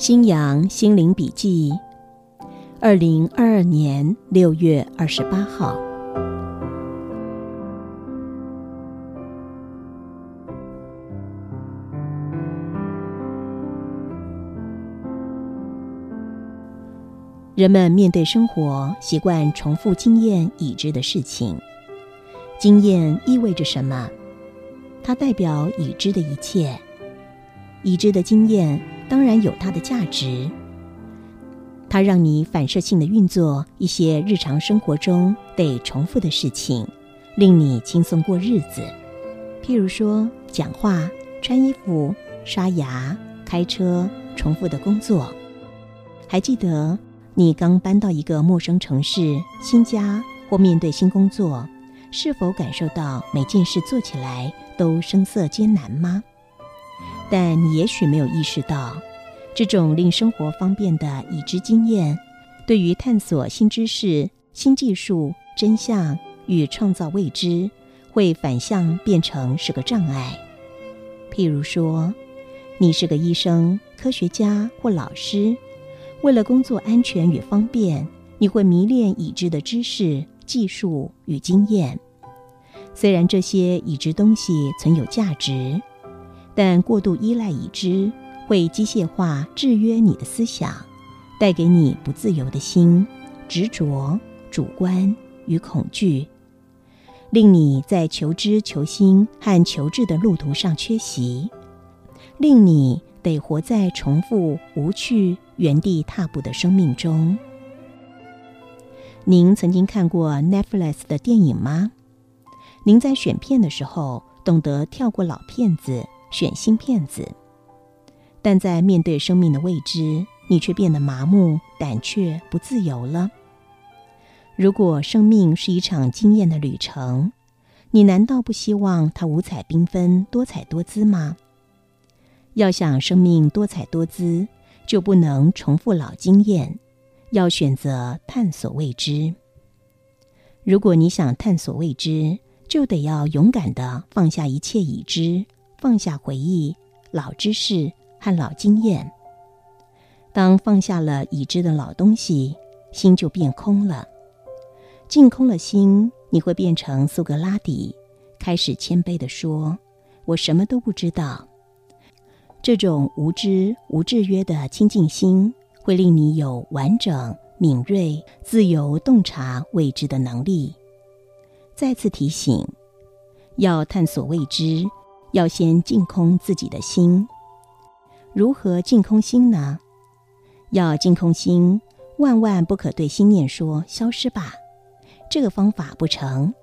新阳心灵笔记，二零二二年六月二十八号。人们面对生活，习惯重复经验已知的事情。经验意味着什么？它代表已知的一切。已知的经验。当然有它的价值，它让你反射性的运作一些日常生活中得重复的事情，令你轻松过日子。譬如说，讲话、穿衣服、刷牙、开车，重复的工作。还记得你刚搬到一个陌生城市、新家或面对新工作，是否感受到每件事做起来都声色艰难吗？但你也许没有意识到，这种令生活方便的已知经验，对于探索新知识、新技术、真相与创造未知，会反向变成是个障碍。譬如说，你是个医生、科学家或老师，为了工作安全与方便，你会迷恋已知的知识、技术与经验。虽然这些已知东西存有价值。但过度依赖已知，会机械化制约你的思想，带给你不自由的心、执着、主观与恐惧，令你在求知、求新和求智的路途上缺席，令你得活在重复、无趣、原地踏步的生命中。您曾经看过 Netflix 的电影吗？您在选片的时候，懂得跳过老片子。选新骗子，但在面对生命的未知，你却变得麻木、胆怯、不自由了。如果生命是一场惊艳的旅程，你难道不希望它五彩缤纷、多彩多姿吗？要想生命多彩多姿，就不能重复老经验，要选择探索未知。如果你想探索未知，就得要勇敢的放下一切已知。放下回忆、老知识和老经验。当放下了已知的老东西，心就变空了。净空了心，你会变成苏格拉底，开始谦卑地说：“我什么都不知道。”这种无知、无制约的清净心，会令你有完整、敏锐、自由洞察未知的能力。再次提醒：要探索未知。要先净空自己的心。如何净空心呢？要净空心，万万不可对心念说“消失吧”，这个方法不成。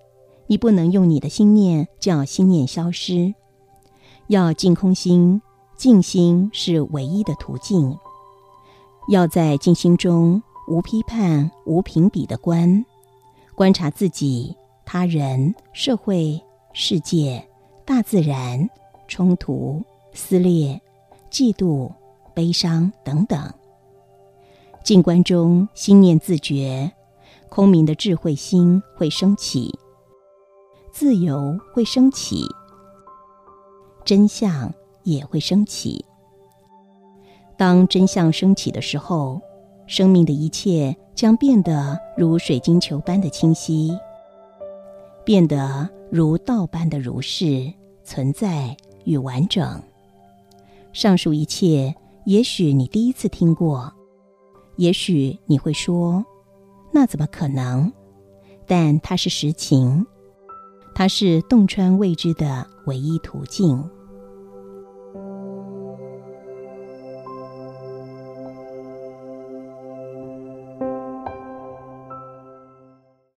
你不能用你的心念叫心念消失。要净空心，静心是唯一的途径。要在静心中无批判、无评比的观，观察自己、他人、社会、世界。大自然、冲突、撕裂、嫉妒、悲伤等等，静观中心念自觉，空明的智慧心会升起，自由会升起，真相也会升起。当真相升起的时候，生命的一切将变得如水晶球般的清晰，变得。如道般的如是存在与完整。上述一切，也许你第一次听过，也许你会说：“那怎么可能？”但它是实情，它是洞穿未知的唯一途径。